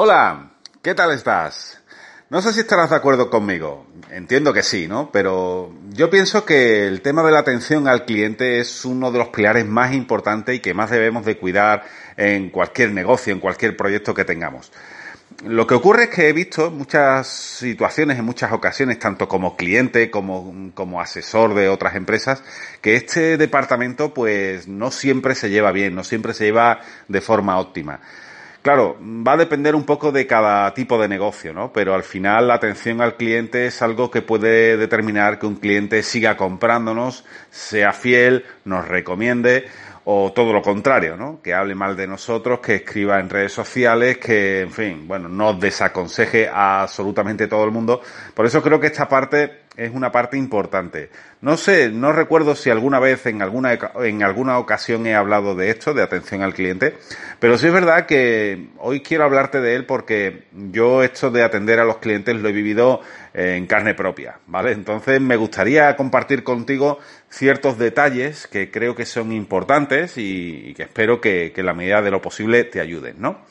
Hola, ¿qué tal estás? No sé si estarás de acuerdo conmigo. Entiendo que sí, ¿no? Pero yo pienso que el tema de la atención al cliente es uno de los pilares más importantes y que más debemos de cuidar en cualquier negocio, en cualquier proyecto que tengamos. Lo que ocurre es que he visto muchas situaciones, en muchas ocasiones, tanto como cliente como, como asesor de otras empresas, que este departamento pues no siempre se lleva bien, no siempre se lleva de forma óptima. Claro, va a depender un poco de cada tipo de negocio, ¿no? Pero al final la atención al cliente es algo que puede determinar que un cliente siga comprándonos, sea fiel, nos recomiende o todo lo contrario, ¿no? Que hable mal de nosotros, que escriba en redes sociales, que, en fin, bueno, nos desaconseje a absolutamente todo el mundo. Por eso creo que esta parte es una parte importante. No sé, no recuerdo si alguna vez en alguna, en alguna ocasión he hablado de esto, de atención al cliente, pero sí es verdad que hoy quiero hablarte de él porque yo esto de atender a los clientes lo he vivido en carne propia, ¿vale? Entonces me gustaría compartir contigo ciertos detalles que creo que son importantes y, que espero que, que en la medida de lo posible te ayuden, ¿no?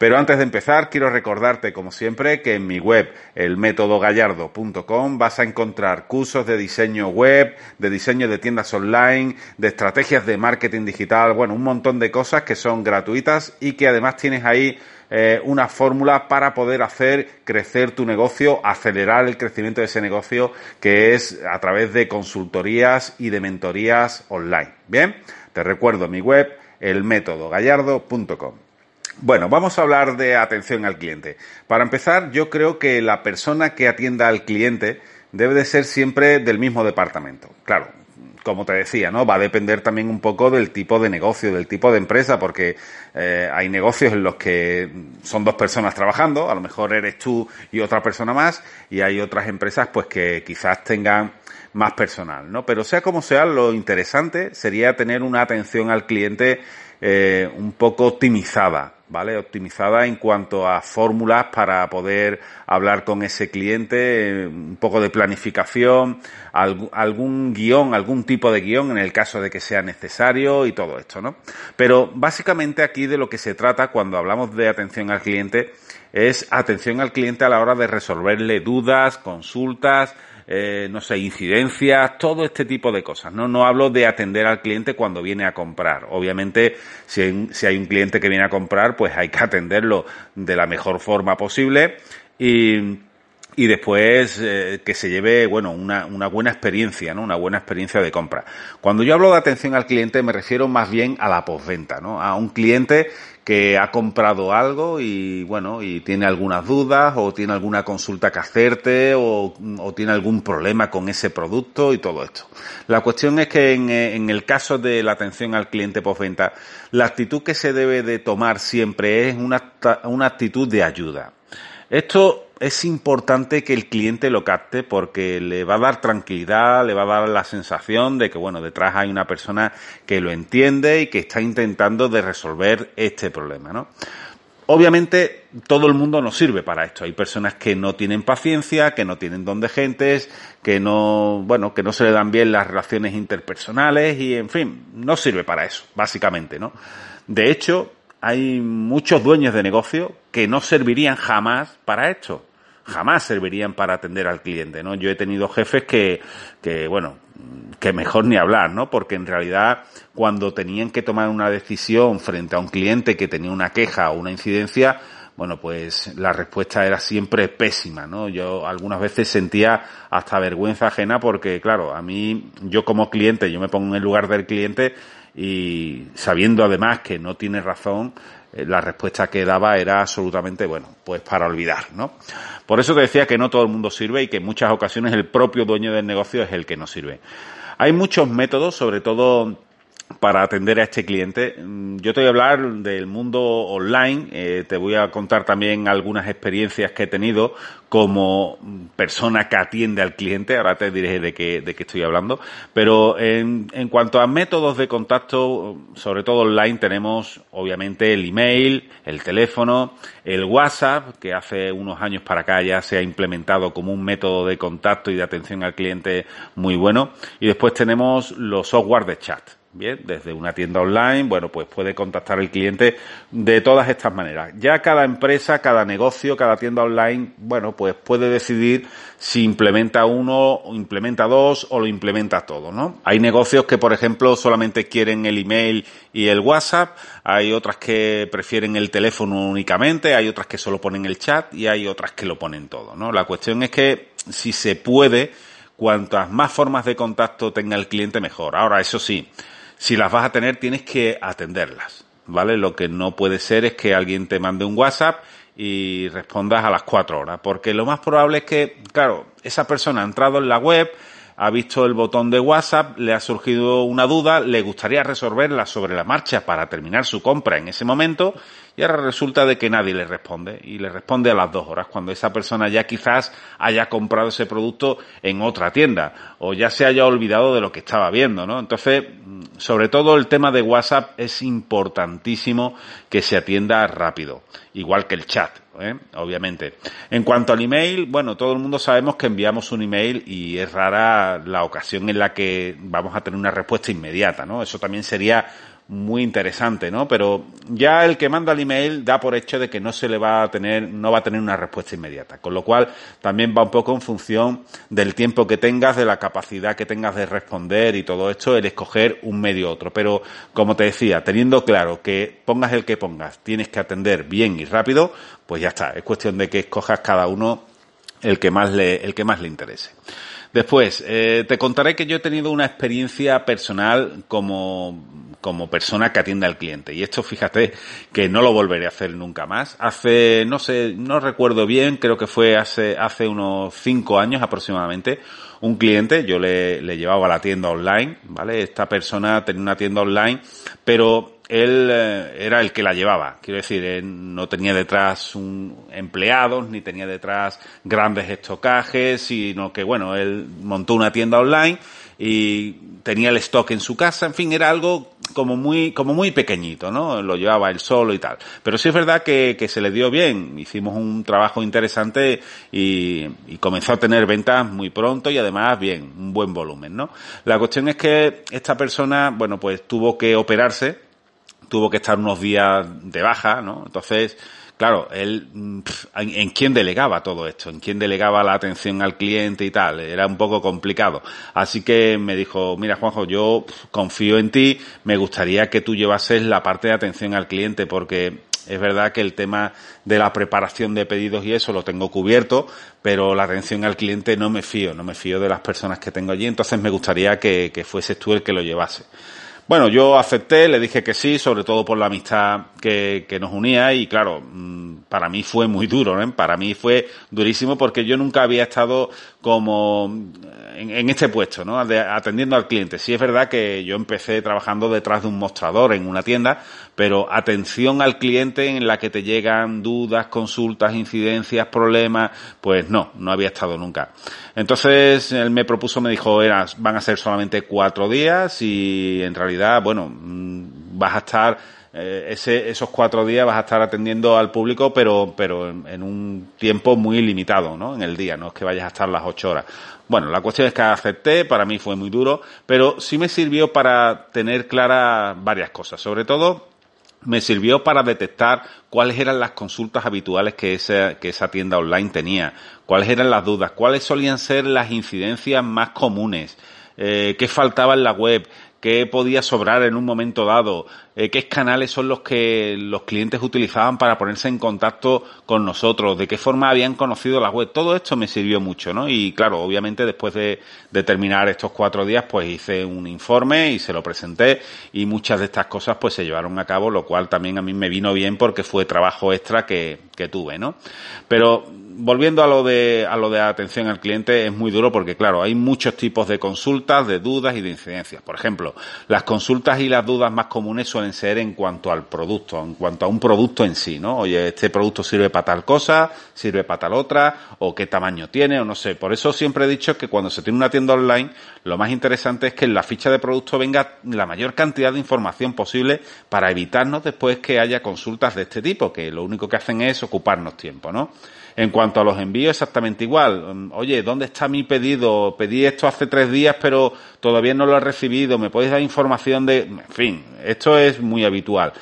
Pero antes de empezar, quiero recordarte, como siempre, que en mi web, elmetodogallardo.com, vas a encontrar cursos de diseño web, de diseño de tiendas online, de estrategias de marketing digital, bueno, un montón de cosas que son gratuitas y que además tienes ahí eh, una fórmula para poder hacer crecer tu negocio, acelerar el crecimiento de ese negocio, que es a través de consultorías y de mentorías online. Bien, te recuerdo mi web, elmetodogallardo.com. Bueno, vamos a hablar de atención al cliente. Para empezar, yo creo que la persona que atienda al cliente debe de ser siempre del mismo departamento. Claro, como te decía, ¿no? Va a depender también un poco del tipo de negocio, del tipo de empresa, porque eh, hay negocios en los que son dos personas trabajando, a lo mejor eres tú y otra persona más, y hay otras empresas pues que quizás tengan más personal, ¿no? Pero sea como sea, lo interesante sería tener una atención al cliente eh, un poco optimizada, ¿vale? Optimizada en cuanto a fórmulas para poder hablar con ese cliente, un poco de planificación, algún guion, algún tipo de guion en el caso de que sea necesario y todo esto, ¿no? Pero básicamente aquí de lo que se trata cuando hablamos de atención al cliente es atención al cliente a la hora de resolverle dudas, consultas, eh, no sé, incidencias, todo este tipo de cosas. No, no hablo de atender al cliente cuando viene a comprar. Obviamente, si hay, si hay un cliente que viene a comprar, pues hay que atenderlo de la mejor forma posible y y después eh, que se lleve, bueno, una, una, buena experiencia, ¿no? Una buena experiencia de compra. Cuando yo hablo de atención al cliente me refiero más bien a la postventa, ¿no? A un cliente que ha comprado algo y, bueno, y tiene algunas dudas o tiene alguna consulta que hacerte o, tiene algún problema con ese producto y todo esto. La cuestión es que en, en el caso de la atención al cliente postventa, la actitud que se debe de tomar siempre es una, una actitud de ayuda. Esto es importante que el cliente lo capte porque le va a dar tranquilidad, le va a dar la sensación de que, bueno, detrás hay una persona que lo entiende y que está intentando de resolver este problema, ¿no? Obviamente, todo el mundo no sirve para esto. Hay personas que no tienen paciencia, que no tienen don de gentes, que no, bueno, que no se le dan bien las relaciones interpersonales y, en fin, no sirve para eso, básicamente, ¿no? De hecho, hay muchos dueños de negocio que no servirían jamás para esto jamás servirían para atender al cliente, ¿no? Yo he tenido jefes que, que, bueno, que mejor ni hablar, ¿no? Porque en realidad cuando tenían que tomar una decisión frente a un cliente que tenía una queja o una incidencia, bueno, pues la respuesta era siempre pésima, ¿no? Yo algunas veces sentía hasta vergüenza ajena porque, claro, a mí, yo como cliente, yo me pongo en el lugar del cliente y sabiendo además que no tiene razón, la respuesta que daba era absolutamente, bueno, pues para olvidar, ¿no? Por eso te decía que no todo el mundo sirve y que en muchas ocasiones el propio dueño del negocio es el que no sirve. Hay muchos métodos, sobre todo para atender a este cliente. Mm, yo te voy a hablar del mundo online, eh, te voy a contar también algunas experiencias que he tenido como persona que atiende al cliente, ahora te diré de qué, de qué estoy hablando, pero en, en cuanto a métodos de contacto, sobre todo online, tenemos obviamente el email, el teléfono, el WhatsApp, que hace unos años para acá ya se ha implementado como un método de contacto y de atención al cliente muy bueno, y después tenemos los software de chat. Bien, desde una tienda online, bueno, pues puede contactar el cliente de todas estas maneras. Ya cada empresa, cada negocio, cada tienda online, bueno, pues puede decidir si implementa uno, implementa dos o lo implementa todo, ¿no? Hay negocios que, por ejemplo, solamente quieren el email y el WhatsApp, hay otras que prefieren el teléfono únicamente, hay otras que solo ponen el chat y hay otras que lo ponen todo, ¿no? La cuestión es que si se puede, cuantas más formas de contacto tenga el cliente, mejor. Ahora, eso sí, si las vas a tener, tienes que atenderlas, ¿vale? Lo que no puede ser es que alguien te mande un WhatsApp y respondas a las cuatro horas, porque lo más probable es que, claro, esa persona ha entrado en la web, ha visto el botón de WhatsApp, le ha surgido una duda, le gustaría resolverla sobre la marcha para terminar su compra en ese momento y ahora resulta de que nadie le responde y le responde a las dos horas cuando esa persona ya quizás haya comprado ese producto en otra tienda o ya se haya olvidado de lo que estaba viendo, ¿no? Entonces, sobre todo el tema de WhatsApp es importantísimo que se atienda rápido, igual que el chat. ¿eh? obviamente. En cuanto al email, bueno, todo el mundo sabemos que enviamos un email y es rara la ocasión en la que vamos a tener una respuesta inmediata, ¿no? Eso también sería muy interesante, ¿no? Pero ya el que manda el email da por hecho de que no se le va a tener, no va a tener una respuesta inmediata. Con lo cual, también va un poco en función del tiempo que tengas, de la capacidad que tengas de responder y todo esto, el escoger un medio u otro. Pero, como te decía, teniendo claro que pongas el que pongas, tienes que atender bien y rápido, pues ya está. Es cuestión de que escojas cada uno el que más le, el que más le interese. Después, eh, te contaré que yo he tenido una experiencia personal como, como persona que atiende al cliente. Y esto, fíjate, que no lo volveré a hacer nunca más. Hace, no sé, no recuerdo bien, creo que fue hace, hace unos cinco años aproximadamente, un cliente, yo le, le llevaba a la tienda online, ¿vale? Esta persona tenía una tienda online, pero él eh, era el que la llevaba. Quiero decir, él no tenía detrás un empleados, ni tenía detrás grandes estocajes, sino que, bueno, él montó una tienda online y tenía el stock en su casa, en fin, era algo como muy, como muy pequeñito, ¿no? Lo llevaba él solo y tal. Pero sí es verdad que, que se le dio bien, hicimos un trabajo interesante y, y, comenzó a tener ventas muy pronto y además bien, un buen volumen, ¿no? La cuestión es que esta persona, bueno, pues tuvo que operarse, tuvo que estar unos días de baja, ¿no? Entonces, claro, él, mm, ¿en quién delegaba todo esto? ¿En quién delegaba la atención al cliente y tal? Era un poco complicado. Así que me dijo, mira Juanjo, yo confío en ti, me gustaría que tú llevases la parte de atención al cliente porque es verdad que el tema de la preparación de pedidos y eso lo tengo cubierto, pero la atención al cliente no me fío, no me fío de las personas que tengo allí, entonces me gustaría que, que fueses tú el que lo llevase. Bueno, yo acepté, le dije que sí, sobre todo por la amistad que, que nos unía y claro, mm, para mí fue muy duro, ¿eh? para mí fue durísimo porque yo nunca había estado como en, este puesto, ¿no? Atendiendo al cliente. Sí es verdad que yo empecé trabajando detrás de un mostrador en una tienda, pero atención al cliente en la que te llegan dudas, consultas, incidencias, problemas, pues no, no había estado nunca. Entonces él me propuso, me dijo, eras, van a ser solamente cuatro días y en realidad, bueno, mm, vas a estar eh, ese, esos cuatro días vas a estar atendiendo al público, pero, pero en, un tiempo muy limitado, ¿no? En el día, no es que vayas a estar las ocho horas. Bueno, la cuestión es que acepté, para mí fue muy duro, pero sí me sirvió para tener claras varias cosas. Sobre todo, me sirvió para detectar cuáles eran las consultas habituales que esa, que esa tienda online tenía, cuáles eran las dudas, cuáles solían ser las incidencias más comunes, eh, qué faltaba en la web, qué podía sobrar en un momento dado, eh, qué canales son los que los clientes utilizaban para ponerse en contacto con nosotros, de qué forma habían conocido la web. Todo esto me sirvió mucho, ¿no? Y claro, obviamente después de, de terminar estos cuatro días, pues hice un informe y se lo presenté y muchas de estas cosas pues se llevaron a cabo, lo cual también a mí me vino bien porque fue trabajo extra que, que tuve, ¿no? Pero volviendo a lo de a lo de atención al cliente es muy duro porque claro hay muchos tipos de consultas de dudas y de incidencias. Por ejemplo las consultas y las dudas más comunes suelen ser en cuanto al producto en cuanto a un producto en sí no oye este producto sirve para tal cosa sirve para tal otra o qué tamaño tiene o no sé. Por eso siempre he dicho que cuando se tiene una tienda online lo más interesante es que en la ficha de producto venga la mayor cantidad de información posible para evitarnos después que haya consultas de este tipo que lo único que hacen es ocuparnos tiempo no en cuanto a los envíos, exactamente igual. Mm, oye, ¿dónde está mi pedido? Pedí esto hace tres días, pero todavía no lo he recibido. ¿Me podéis dar información de...? En fin, esto es muy habitual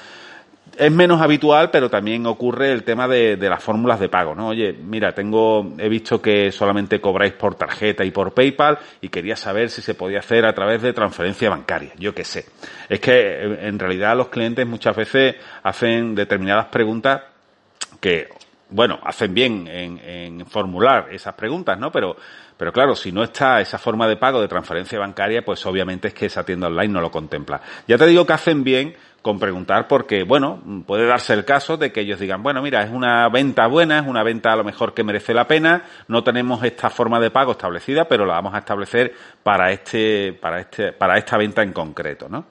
es menos habitual, pero también ocurre el tema de, las fórmulas de pago, ¿no? Oye, mira, tengo, he visto que solamente cobráis por tarjeta y por PayPal y quería saber si se podía hacer a través de transferencia bancaria. Yo qué sé. Es que en realidad los clientes muchas veces hacen determinadas preguntas que, bueno, hacen bien en, en formular esas preguntas, ¿no? Pero pero claro, si no está esa forma de pago de transferencia bancaria, pues obviamente es que esa tienda online no lo contempla. Ya te digo que hacen bien con preguntar porque, bueno, puede darse el caso de que ellos digan, bueno, mira, es una venta buena, es una venta a lo mejor que merece la pena, no tenemos esta forma de pago establecida, pero la vamos a establecer para este, para este, para esta venta en concreto, ¿no?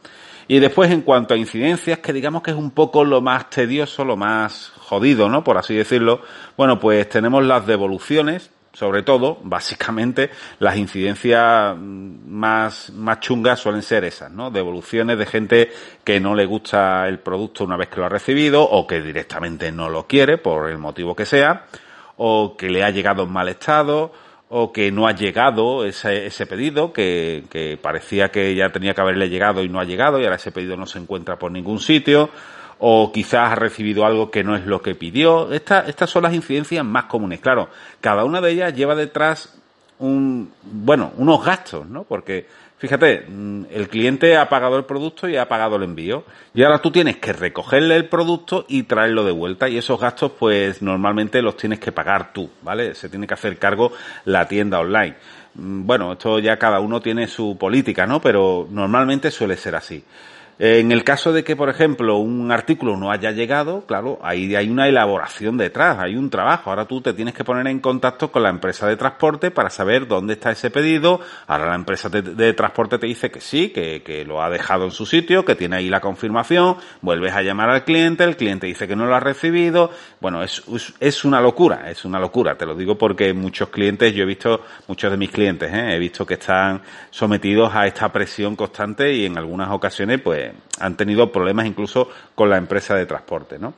Y después, en cuanto a incidencias, que digamos que es un poco lo más tedioso, lo más jodido, ¿no? Por así decirlo. Bueno, pues tenemos las devoluciones, sobre todo, básicamente, las incidencias más, más chungas suelen ser esas, ¿no? Devoluciones de gente que no le gusta el producto una vez que lo ha recibido, o que directamente no lo quiere, por el motivo que sea, o que le ha llegado en mal estado, o que no ha llegado ese, ese pedido, que, que parecía que ya tenía que haberle llegado y no ha llegado, y ahora ese pedido no se encuentra por ningún sitio, o quizás ha recibido algo que no es lo que pidió. estas son las incidencias más comunes. Claro, cada una de ellas lleva detrás un, bueno, unos gastos, ¿no? Porque, fíjate, mm, el cliente ha pagado el producto y ha pagado el envío. Y ahora tú tienes que recogerle el producto y traerlo de vuelta. Y esos gastos, pues, normalmente los tienes que pagar tú, ¿vale? Se tiene que hacer cargo la tienda online. Mm, bueno, esto ya cada uno tiene su política, ¿no? Pero normalmente suele ser así. En el caso de que, por ejemplo, un artículo no haya llegado, claro, ahí hay una elaboración detrás, hay un trabajo. Ahora tú te tienes que poner en contacto con la empresa de transporte para saber dónde está ese pedido. Ahora la empresa de, transporte te dice que sí, que, que, lo ha dejado en su sitio, que tiene ahí la confirmación. Vuelves a llamar al cliente, el cliente dice que no lo ha recibido. Bueno, es, es una locura, es una locura. Te lo digo porque muchos clientes, yo he visto, muchos de mis clientes, ¿eh? he visto que están sometidos a esta presión constante y en algunas ocasiones, pues, han tenido problemas incluso con la empresa de transporte, ¿no?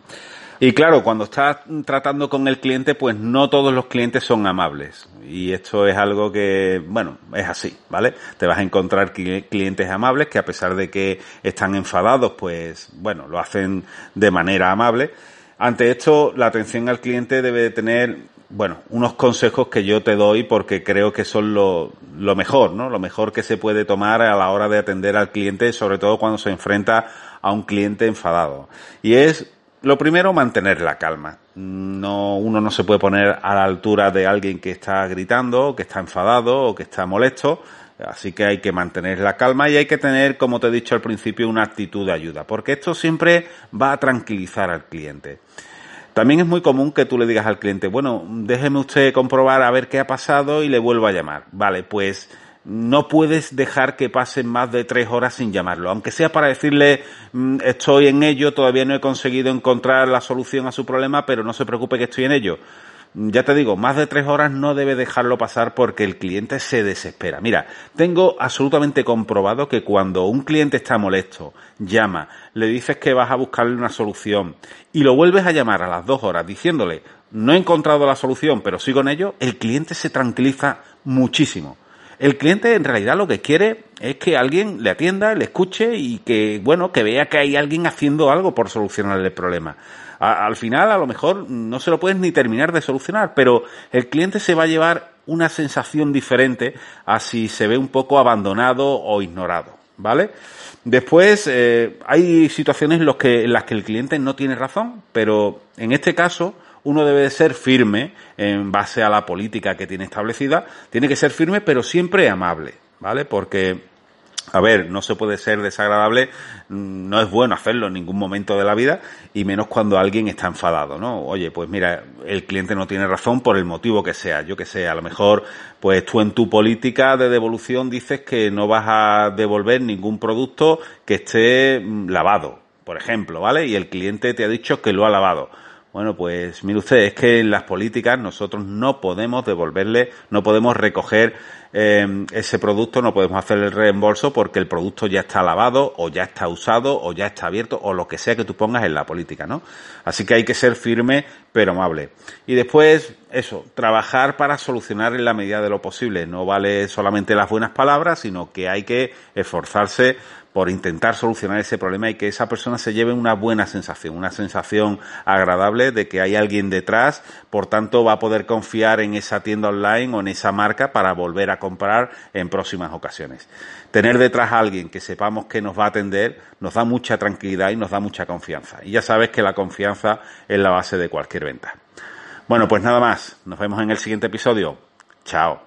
Y claro, cuando estás tratando con el cliente, pues no todos los clientes son amables. Y esto es algo que, bueno, es así, ¿vale? Te vas a encontrar clientes amables que a pesar de que están enfadados, pues, bueno, lo hacen de manera amable. Ante esto, la atención al cliente debe tener bueno, unos consejos que yo te doy porque creo que son lo, lo, mejor, ¿no? Lo mejor que se puede tomar a la hora de atender al cliente, sobre todo cuando se enfrenta a un cliente enfadado. Y es, lo primero, mantener la calma. No, uno no se puede poner a la altura de alguien que está gritando, que está enfadado o que está molesto. Así que hay que mantener la calma y hay que tener, como te he dicho al principio, una actitud de ayuda, porque esto siempre va a tranquilizar al cliente. También es muy común que tú le digas al cliente, bueno, déjeme usted comprobar a ver qué ha pasado y le vuelvo a llamar. Vale, pues no puedes dejar que pasen más de tres horas sin llamarlo. Aunque sea para decirle, mm, estoy en ello, todavía no he conseguido encontrar la solución a su problema, pero no se preocupe que estoy en ello ya te digo, más de tres horas no debe dejarlo pasar porque el cliente se desespera. Mira, tengo absolutamente comprobado que cuando un cliente está molesto, llama, le dices que vas a buscarle una solución y lo vuelves a llamar a las dos horas diciéndole, no he encontrado la solución, pero sigo en ello, el cliente se tranquiliza muchísimo. El cliente en realidad lo que quiere es que alguien le atienda, le escuche y que, bueno, que vea que hay alguien haciendo algo por solucionar el problema al final a lo mejor no se lo puedes ni terminar de solucionar, pero el cliente se va a llevar una sensación diferente a si se ve un poco abandonado o ignorado, ¿vale? Después, eh, hay situaciones en, en las que el cliente no tiene razón, pero en este caso, uno debe de ser firme en base a la política que tiene establecida, tiene que ser firme pero siempre amable, ¿vale? Porque a ver, no se puede ser desagradable, no es bueno hacerlo en ningún momento de la vida y menos cuando alguien está enfadado, ¿no? Oye, pues mira, el cliente no tiene razón por el motivo que sea, yo que sé, a lo mejor pues tú en tu política de devolución dices que no vas a devolver ningún producto que esté mm, lavado, por ejemplo, ¿vale? Y el cliente te ha dicho que lo ha lavado. Bueno, pues mire usted, es que en las políticas nosotros no podemos devolverle, no podemos recoger eh, ese producto no podemos hacer el reembolso porque el producto ya está lavado o ya está usado o ya está abierto o lo que sea que tú pongas en la política, ¿no? Así que hay que ser firme pero amable. Y después, eso, trabajar para solucionar en la medida de lo posible. No vale solamente las buenas palabras, sino que hay que esforzarse por intentar solucionar ese problema y que esa persona se lleve una buena sensación, una sensación agradable de que hay alguien detrás, por tanto va a poder confiar en esa tienda online o en esa marca para volver a comprar en próximas ocasiones. Tener detrás a alguien que sepamos que nos va a atender nos da mucha tranquilidad y nos da mucha confianza. Y ya sabes que la confianza es la base de cualquier venta. Bueno, pues nada más. Nos vemos en el siguiente episodio. Chao.